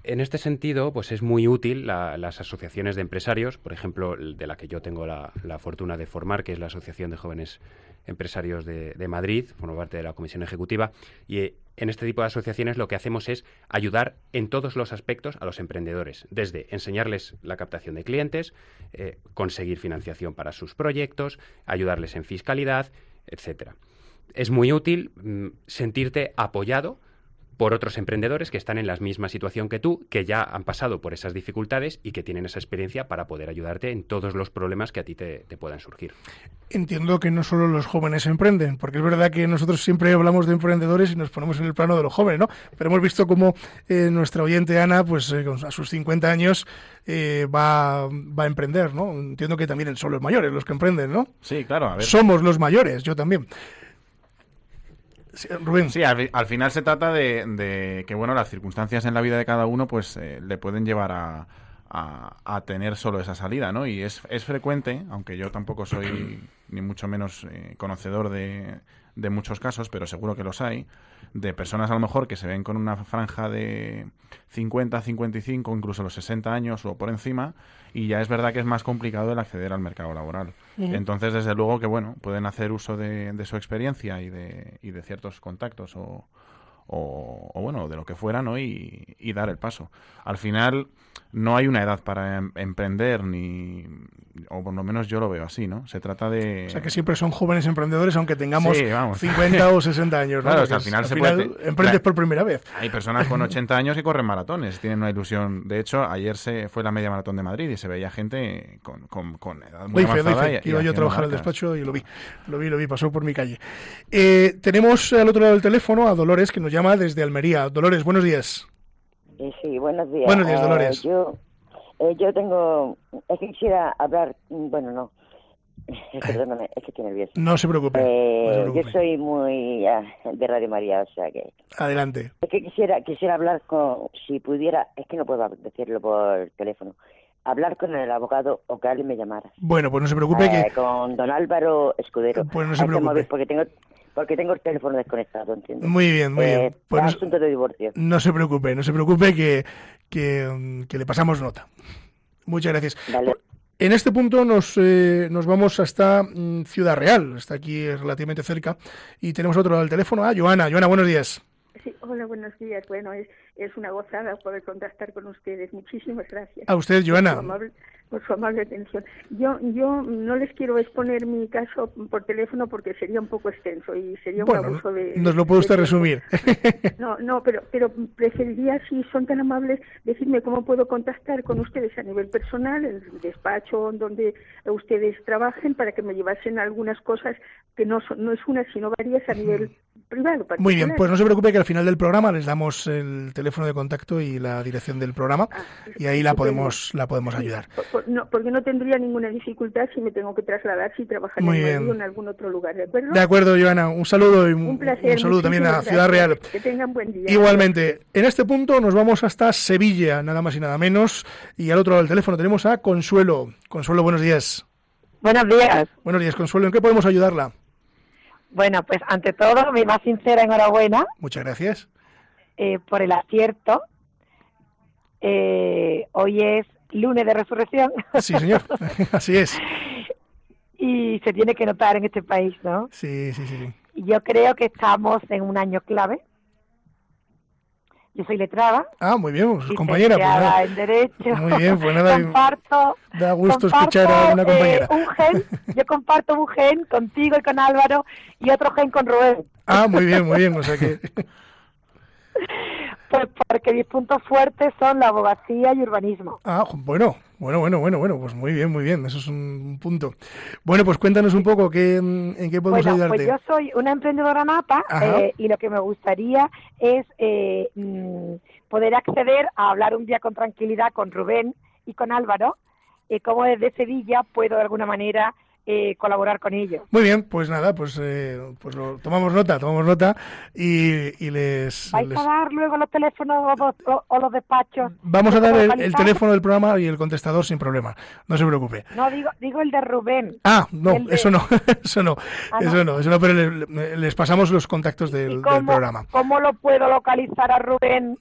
En este sentido, pues es muy útil la- las asociaciones de empresarios, por ejemplo, de la que yo tengo la, la fortuna de formar, que es la Asociación de Jóvenes Empresarios de, de Madrid, formo parte de la Comisión Ejecutiva, y eh, en este tipo de asociaciones lo que hacemos es ayudar en todos los aspectos a los emprendedores, desde enseñarles la captación de clientes, eh, conseguir financiación para sus proyectos, ayudarles en fiscalidad, etcétera. Es muy útil mm, sentirte apoyado por otros emprendedores que están en la misma situación que tú, que ya han pasado por esas dificultades y que tienen esa experiencia para poder ayudarte en todos los problemas que a ti te, te puedan surgir. Entiendo que no solo los jóvenes emprenden, porque es verdad que nosotros siempre hablamos de emprendedores y nos ponemos en el plano de los jóvenes, ¿no? Pero hemos visto cómo eh, nuestra oyente Ana, pues eh, a sus 50 años, eh, va, va a emprender, ¿no? Entiendo que también son los mayores los que emprenden, ¿no? Sí, claro, a ver. Somos los mayores, yo también. Sí, al, fi- al final se trata de, de que, bueno, las circunstancias en la vida de cada uno, pues, eh, le pueden llevar a tener solo esa salida, ¿no? Y es, es frecuente, aunque yo tampoco soy ni mucho menos eh, conocedor de, de muchos casos, pero seguro que los hay, de personas a lo mejor que se ven con una franja de 50, 55, incluso los 60 años o por encima, y ya es verdad que es más complicado el acceder al mercado laboral. Entonces, desde luego que, bueno, pueden hacer uso de, de su experiencia y de, y de ciertos contactos o, o, o, bueno, de lo que fuera, ¿no? Y, y dar el paso. Al final, no hay una edad para em- emprender, ni. O por lo menos yo lo veo así, ¿no? Se trata de. O sea que siempre son jóvenes emprendedores, aunque tengamos Sí, vamos. 50 o 60 años. ¿no? Claro, hasta al final se puede- emprendes Claro. por primera vez. Hay personas con 80 años que corren maratones, tienen una ilusión. De hecho, ayer se fue la media maratón de Madrid y se veía gente con, con, con edad muy Doy fe, doy avanzada. fe, y- iba yo a trabajar al despacho y lo vi. Lo vi, lo vi, pasó por mi calle. Eh, tenemos al otro lado del teléfono a Dolores, que nos llama desde Almería. Dolores, buenos días. Eh, Sí, buenos días. Buenos días, Eh, Dolores. yo, eh, yo tengo, es que quisiera hablar, bueno, no, perdóname, es que estoy nerviosa. No se preocupe. Eh, no se yo soy muy ah, de Radio María, o sea que Adelante. es que quisiera quisiera hablar con, si pudiera, es que no puedo decirlo por teléfono, hablar con el abogado o que alguien me llamara. Bueno, pues no se preocupe Eh, que... con don Álvaro Escudero. Pues no se preocupe. porque tengo porque tengo el teléfono desconectado, entiendo. Muy bien, muy Eh, bien. Pues no, asunto de divorcio. no se preocupe, no se preocupe que, que, que le pasamos nota. Muchas gracias. Vale. En este punto nos, eh, nos vamos hasta mm, Ciudad Real, está aquí eh, relativamente cerca, y tenemos otro al teléfono. Ah, Joana. Joana, buenos días. Sí, hola, buenos días. Bueno, es, es una gozada poder contactar con ustedes. Muchísimas gracias. A usted, Joana. amable, por su amable atención. Yo, yo no les quiero exponer mi caso por teléfono porque sería un poco extenso y sería un Bueno, abuso de. nos lo puede de usted resumir. No, no, pero, pero preferiría, si son tan amables, decirme cómo puedo contactar con ustedes a nivel personal, el despacho donde ustedes trabajen, para que me llevasen algunas cosas que no, son, no es una, sino varias a nivel privado. Muy bien, pues no se preocupe que al final del programa les damos el teléfono de contacto y la dirección del programa y ahí la podemos la podemos ayudar. Por- por- no, porque no tendría ninguna dificultad si me tengo que trasladar, si trabajar Muy en Madrid bien. o en algún otro lugar, ¿de acuerdo? De acuerdo, Joana, un saludo y un, Un placer. un saludo también a Ciudad Real. Que tengan buen día. Igualmente, en este punto nos vamos hasta Sevilla, nada más y nada menos, y al otro lado del teléfono tenemos a Consuelo. Consuelo, buenos días. Buenos días. Buenos días, Consuelo, ¿en qué podemos ayudarla? Bueno, pues ante todo, mi más sincera enhorabuena Muchas gracias. eh, por el acierto. Eh, hoy es lunes de resurrección Sí, señor, así es. y se tiene que notar en este país, ¿no? Sí, sí, sí. Yo creo que estamos en un año clave. Yo soy letrada, Ah, muy bien, pues, compañera. Pues nada. en Derecho. Muy bien, pues nada, comparto, Da gusto comparto, escuchar a una eh, compañera. un gen, yo comparto un gen contigo y con Álvaro y otro gen con Rubén. Ah, muy bien, muy bien. O sea que Pues porque mis puntos fuertes son la abogacía y urbanismo. Ah, bueno, bueno, bueno, bueno, bueno, pues muy bien, muy bien, eso es un punto. Bueno, pues cuéntanos un poco qué, en qué podemos Bueno, ayudarte. pues yo soy una emprendedora nata eh, y lo que me gustaría es eh, mm, poder acceder a hablar un día con tranquilidad con Rubén y con Álvaro, y cómo desde Sevilla puedo de alguna manera eh, colaborar con ellos. Muy bien, pues nada, pues, eh, pues lo, tomamos nota, tomamos nota y, y les, ¿Vais les- a dar luego los teléfonos o, o- o los despachos? Vamos a ¿Cómo dar el, teléfono del programa y el contestador sin problema, no se preocupe. No, digo, digo el de Rubén. Ah, no, de- eso no, eso no, Ah, ¿no? eso no, eso no, pero le- le- les pasamos los contactos del, del ¿Cómo, programa. ¿Cómo lo puedo localizar a Rubén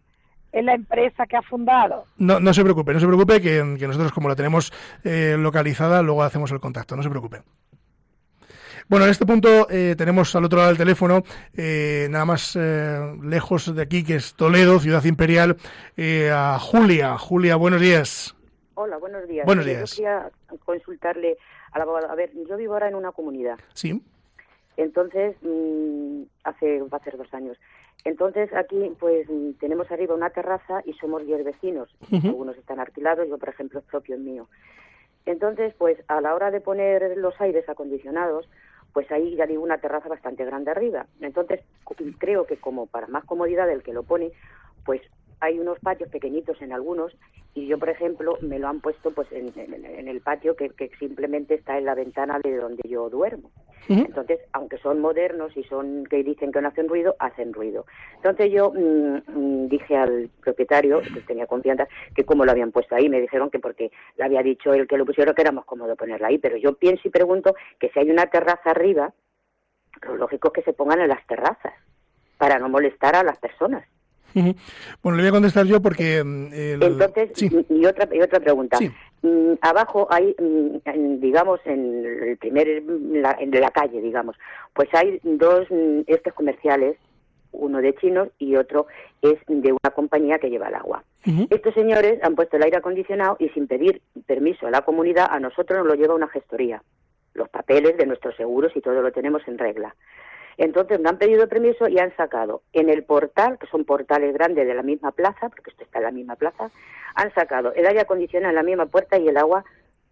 en la empresa que ha fundado? No, no se preocupe, no se preocupe que, que nosotros como la tenemos eh, localizada, luego hacemos el contacto, no se preocupe. Bueno, en este punto eh, tenemos al otro lado del teléfono, eh, nada más eh, lejos de aquí, que es Toledo, ciudad imperial, eh, a Julia. Julia, buenos días. Hola, buenos días. Buenos días. Yo quería consultarle al abogado. A ver, yo vivo ahora en una comunidad. Sí. Entonces, mm, hace, va a ser dos años. Entonces, aquí, pues, tenemos arriba una terraza y somos diez vecinos. Ujú. Algunos están alquilados, yo, por ejemplo, es propio el mío. Entonces, pues, a la hora de poner los aires acondicionados, pues ahí ya digo una terraza bastante grande arriba. Entonces, creo que como para más comodidad del que lo pone, pues hay unos patios pequeñitos en algunos y yo, por ejemplo, me lo han puesto pues en, en- en el patio que, que simplemente está en la ventana de donde yo duermo. Entonces, aunque son modernos y son que dicen que no hacen ruido, hacen ruido. Entonces yo mm, mm, dije al propietario, que tenía confianza, que cómo lo habían puesto ahí. Me dijeron que porque le había dicho el que lo pusiera que era más cómodo ponerla ahí. Pero yo pienso y pregunto que si hay una terraza arriba, lo lógico es que se pongan en las terrazas para no molestar a las personas. Bueno, le voy a contestar yo porque... mm, el- Entonces, sí. y, otra y otra pregunta. Sí. Mm, abajo hay, mm, digamos, en el primer, en la, en la calle, digamos, pues hay dos mm, estos comerciales, uno de chinos y otro es de una compañía que lleva el agua. Estos señores han puesto el aire acondicionado y sin pedir permiso a la comunidad, a nosotros nos lo lleva una gestoría. Los papeles de nuestros seguros y todo lo tenemos en regla. Entonces me han pedido permiso y han sacado en el portal, que son portales grandes de la misma plaza, porque esto está en la misma plaza, han sacado el aire acondicionado en la misma puerta y el agua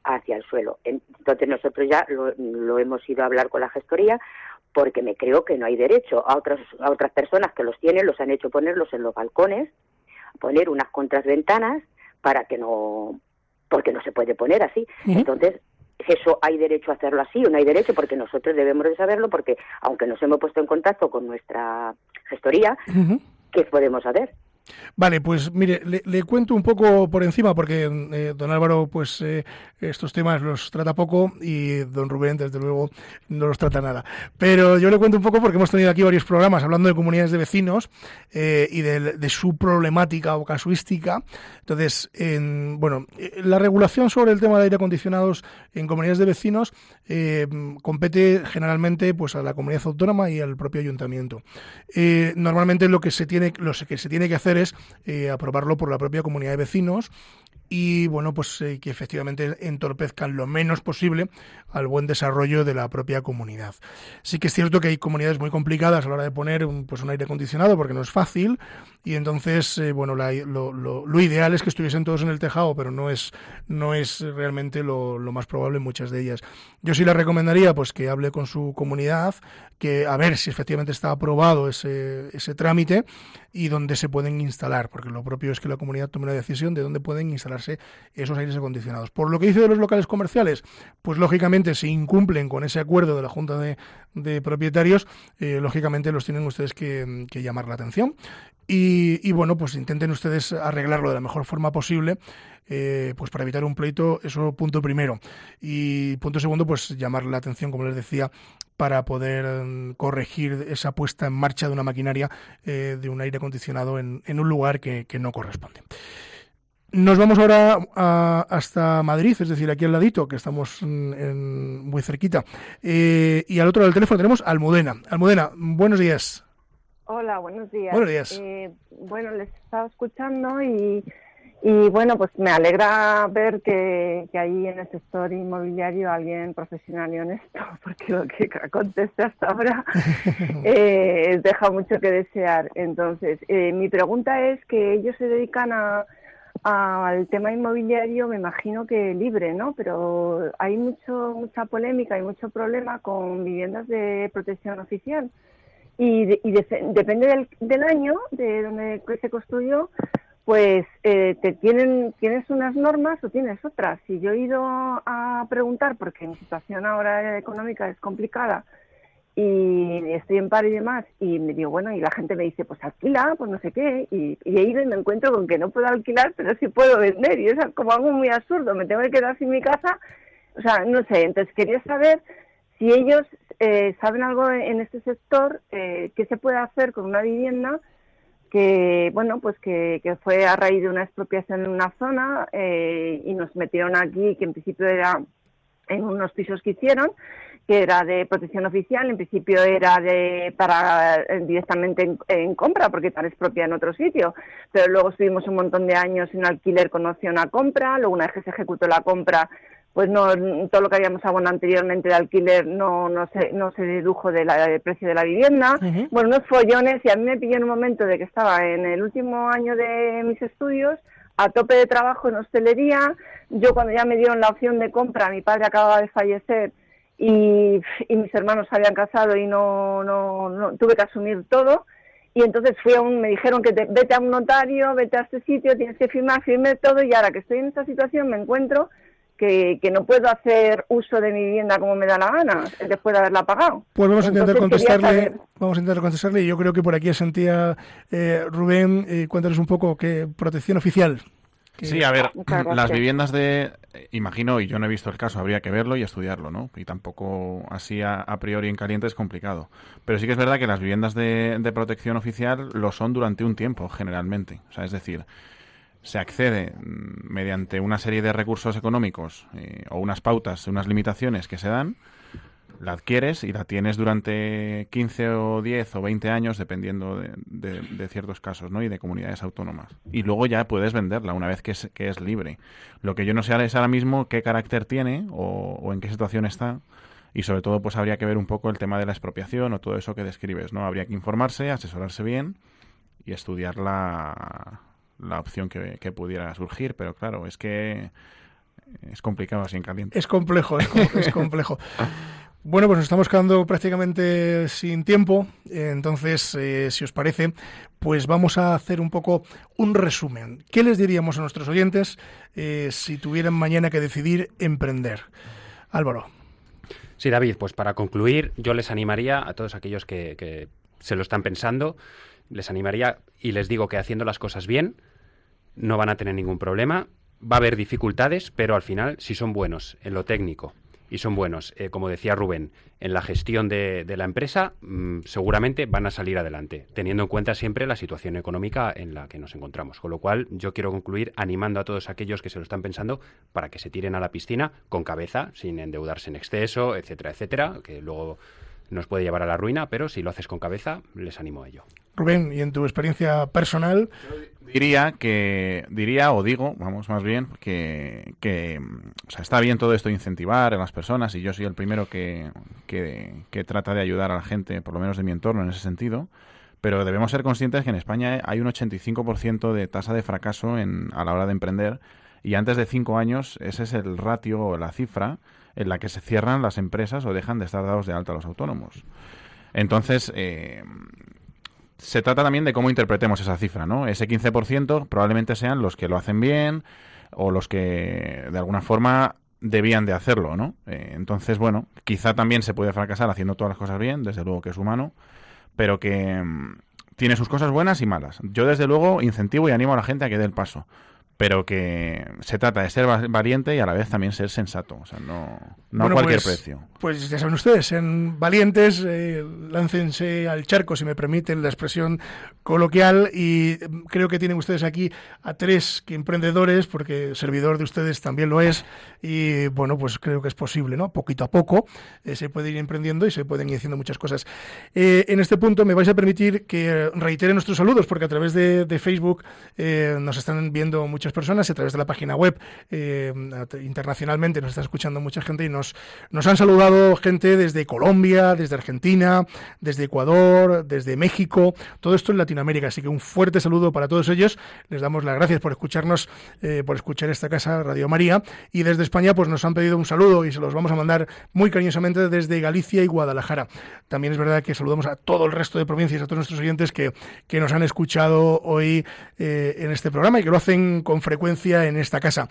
hacia el suelo. Entonces nosotros ya lo, lo hemos ido a hablar con la gestoría porque me creo que no hay derecho. A otras, a otras personas que los tienen los han hecho ponerlos en los balcones, poner unas contraventanas para que no, porque no se puede poner así. Entonces, eso hay derecho a hacerlo así o no hay derecho porque nosotros debemos de saberlo porque aunque nos hemos puesto en contacto con nuestra gestoría. ¿qué podemos hacer? Vale, pues mire, le, cuento un poco por encima, porque eh, don Álvaro, pues eh, estos temas los trata poco y don Rubén, desde luego, no los trata nada. Pero yo le cuento un poco porque hemos tenido aquí varios programas hablando de comunidades de vecinos eh, y de, de su problemática o casuística. Entonces, en, bueno, eh, la regulación sobre el tema de aire acondicionados en comunidades de vecinos eh, compete generalmente pues a la comunidad autónoma y al propio ayuntamiento. Eh, normalmente lo que se tiene, lo que se tiene que hacer eh, aprobarlo por la propia comunidad de vecinos y bueno pues eh, que efectivamente entorpezcan lo menos posible al buen desarrollo de la propia comunidad. Sí que es cierto que hay comunidades muy complicadas a la hora de poner un, pues un aire acondicionado porque no es fácil y entonces eh, bueno la- lo, lo- lo ideal es que estuviesen todos en el tejado pero no es no es realmente lo, lo más probable en muchas de ellas. Yo sí le recomendaría pues que hable con su comunidad que a ver si efectivamente está aprobado ese, ese trámite y dónde se pueden instalar, porque lo propio es que la comunidad tome una decisión de dónde pueden instalarse esos aires acondicionados. Por lo que dice de los locales comerciales, pues lógicamente si incumplen con ese acuerdo de la Junta de, de Propietarios, eh, lógicamente los tienen ustedes que, que llamar la atención. Y, y, bueno, pues intenten ustedes arreglarlo de la mejor forma posible, eh, pues para evitar un pleito, eso punto primero. Y punto segundo, pues llamar la atención, como les decía, para poder mm, corregir esa puesta en marcha de una maquinaria eh, de un aire acondicionado en, en un lugar que, que no corresponde. Nos vamos ahora a- hasta Madrid, es decir, aquí al ladito, que estamos en- muy cerquita. Eh, y al otro lado del teléfono tenemos a Almudena. Almudena, buenos días. Hola, buenos días. Buenos días. Eh, bueno, les estaba escuchando y, y bueno, pues me alegra ver que, que ahí en el sector inmobiliario alguien profesional y honesto, porque lo que conteste hasta ahora eh, deja mucho que desear. Entonces, eh, mi pregunta es que ellos se dedican a al tema inmobiliario me imagino que libre, ¿no? Pero hay mucho mucha polémica y mucho problema con viviendas de protección oficial y, de- y de- depende del, del año de donde se construyó pues eh, te tienen tienes unas normas o tienes otras y yo he ido a preguntar porque mi situación ahora económica es complicada y estoy en paro y demás y me digo bueno y la gente me dice pues alquila pues no sé qué y, y he ido y me encuentro con que no puedo alquilar pero sí puedo vender y es como algo muy absurdo me tengo que quedar sin mi casa. O sea no sé entonces quería saber si ellos eh, saben algo en este sector, eh, qué se puede hacer con una vivienda que, bueno, pues que, que fue a raíz de una expropiación en una zona eh, y nos metieron aquí, que en principio era en unos pisos que hicieron, que era de protección oficial, en principio era de para eh, directamente en, en compra, porque tal es propia en otro sitio, pero luego estuvimos un montón de años en alquiler con opción a compra, luego una vez que se ejecutó la compra, pues no todo lo que habíamos abonado anteriormente de alquiler no no se no se dedujo de del precio de la vivienda. Bueno unos follones y a mí me pilló en un momento de que estaba en el último año de mis estudios a tope de trabajo en hostelería. Yo cuando ya me dieron la opción de compra mi padre acababa de fallecer y, y mis hermanos se habían casado y no, no, no tuve que asumir todo y entonces fui a un, me dijeron que te- vete a un notario, vete a este sitio, tienes que firmar, firmé todo y ahora que estoy en esta situación me encuentro que, que no puedo hacer uso de mi vivienda como me da la gana después de haberla pagado. Pues vamos a intentar Entonces, contestarle, vamos a intentar contestarle y yo creo que por aquí sentía eh, Rubén, eh, cuéntanos un poco qué protección oficial. Que- Sí, a ver, las viviendas de, imagino, y yo no he visto el caso, habría que verlo y estudiarlo, ¿no? Y tampoco así a, a priori en caliente es complicado. Pero sí que es verdad que las viviendas de, de protección oficial lo son durante un tiempo, generalmente. O sea, es decir, se accede mm, mediante una serie de recursos económicos eh, o unas pautas, unas limitaciones que se dan, la adquieres y la tienes durante 15 o 10 o 20 años, dependiendo de, de- de ciertos casos ¿no? y de comunidades autónomas. Y luego ya puedes venderla una vez que es, que es libre. Lo que yo no sé es ahora mismo qué carácter tiene o, o en qué situación está. Y sobre todo, pues habría que ver un poco el tema de la expropiación o todo eso que describes, ¿no? Habría que informarse, asesorarse bien y estudiar la, la opción que, que pudiera surgir. Pero claro, es que es complicado así en caliente. Es complejo, es, com- es complejo. Bueno, pues nos estamos quedando prácticamente sin tiempo, entonces, eh, si os parece, pues vamos a hacer un poco un resumen. ¿Qué les diríamos a nuestros oyentes eh, si tuvieran mañana que decidir emprender? Álvaro. Sí, David, pues para concluir, yo les animaría a todos aquellos que, que se lo están pensando, les animaría y les digo que haciendo las cosas bien no van a tener ningún problema. Va a haber dificultades, pero al final, si son buenos en lo técnico y son buenos, eh, como decía Rubén, en la gestión de, de la empresa, mm, seguramente van a salir adelante, teniendo en cuenta siempre la situación económica en la que nos encontramos. Con lo cual, yo quiero concluir animando a todos aquellos que se lo están pensando para que se tiren a la piscina con cabeza, sin endeudarse en exceso, etcétera, etcétera, que luego nos puede llevar a la ruina, pero si lo haces con cabeza, les animo a ello. Rubén, y en tu experiencia personal, Diría que, diría o digo, vamos más bien, que, que o sea, está bien todo esto de incentivar a las personas y yo soy el primero que, que, que trata de ayudar a la gente, por lo menos de mi entorno en ese sentido, pero debemos ser conscientes que en España hay un 85% de tasa de fracaso en, a la hora de emprender y antes de cinco años ese es el ratio o la cifra en la que se cierran las empresas o dejan de estar dados de alta los autónomos. Entonces, eh, se trata también de cómo interpretemos esa cifra, ¿no? Ese 15% probablemente sean los que lo hacen bien o los que de alguna forma debían de hacerlo, ¿no? Eh, entonces, bueno, quizá también se puede fracasar haciendo todas las cosas bien, desde luego que es humano, pero que mm, tiene sus cosas buenas y malas. Yo, desde luego, incentivo y animo a la gente a que dé el paso, pero que se trata de ser va- valiente y a la vez también ser sensato, o sea, no, no Bueno, a cualquier pues- precio. Pues ya saben ustedes, sean valientes, eh, láncense al charco, si me permiten la expresión coloquial, y mm, creo que tienen ustedes aquí a tres que emprendedores, porque servidor de ustedes también lo es, y bueno, pues creo que es posible, ¿no? Poquito a poco eh, se puede ir emprendiendo y se pueden ir haciendo muchas cosas. Eh, en este punto me vais a permitir que reitere nuestros saludos, porque a través de, de Facebook eh, nos están viendo muchas personas, y a través de la página web eh, internacionalmente nos está escuchando mucha gente y nos, nos han saludado gente desde Colombia, desde Argentina, desde Ecuador, desde México, todo esto en Latinoamérica. Así que un fuerte saludo para todos ellos. Les damos las gracias por escucharnos, eh, por escuchar esta casa Radio María. Y desde España, pues nos han pedido un saludo y se los vamos a mandar muy cariñosamente desde Galicia y Guadalajara. También es verdad que saludamos a todo el resto de provincias, a todos nuestros oyentes que, que nos han escuchado hoy eh, en este programa y que lo hacen con frecuencia en esta casa.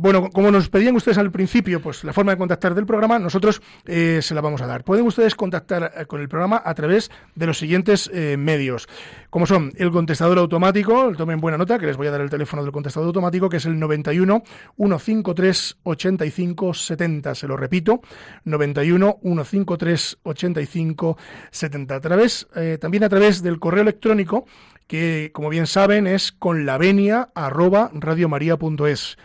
Bueno, como nos pedían ustedes al principio, pues la forma de contactar del programa, nosotros eh, se la vamos a dar. Pueden ustedes contactar eh, con el programa a través de los siguientes eh, medios, como son el contestador automático, tomen buena nota, que les voy a dar el teléfono del contestador automático, que es el 91 153 85 70. Se lo repito, 91 153 85 70. A través, también a través del correo electrónico, que como bien saben es con la venia arroba radiomaria.es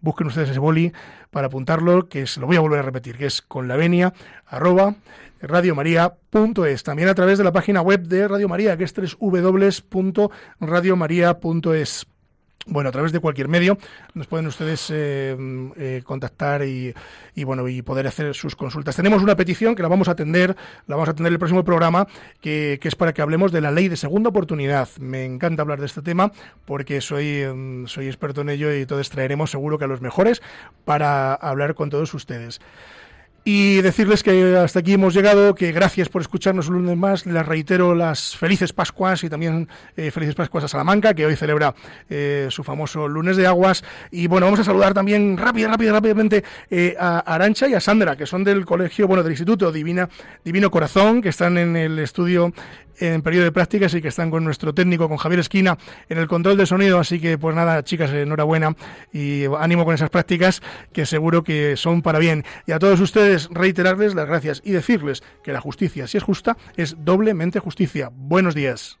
busquen ustedes ese boli para apuntarlo, que se lo voy a volver a repetir, que es con la venia arroba radiomaria.es. También a través de la página web de Radio María, que es www.radiomaria.es. Bueno, a través de cualquier medio nos pueden ustedes eh, eh, contactar y, bueno y poder hacer sus consultas. Tenemos una petición que la vamos a atender, la vamos a atender en el próximo programa, que, que es para que hablemos de la ley de segunda oportunidad. Me encanta hablar de este tema porque soy, mm, soy experto en ello y entonces traeremos seguro que a los mejores para hablar con todos ustedes. Y decirles que hasta aquí hemos llegado, que gracias por escucharnos un lunes más. Les reitero las felices Pascuas y también eh, felices Pascuas a Salamanca, que hoy celebra eh, su famoso lunes de aguas. Y bueno, vamos a saludar también rápido, rápido, rápidamente eh, a Arancha y a Sandra, que son del colegio, bueno, del Instituto Divina, Divino Corazón, que están en el estudio en periodo de prácticas y que están con nuestro técnico, con Javier Esquina, en el control de sonido. Así que, pues nada, chicas, enhorabuena y ánimo con esas prácticas que seguro que son para bien. Y a todos reiterarles las gracias y decirles que la justicia, si es justa, es doblemente justicia. Buenos días.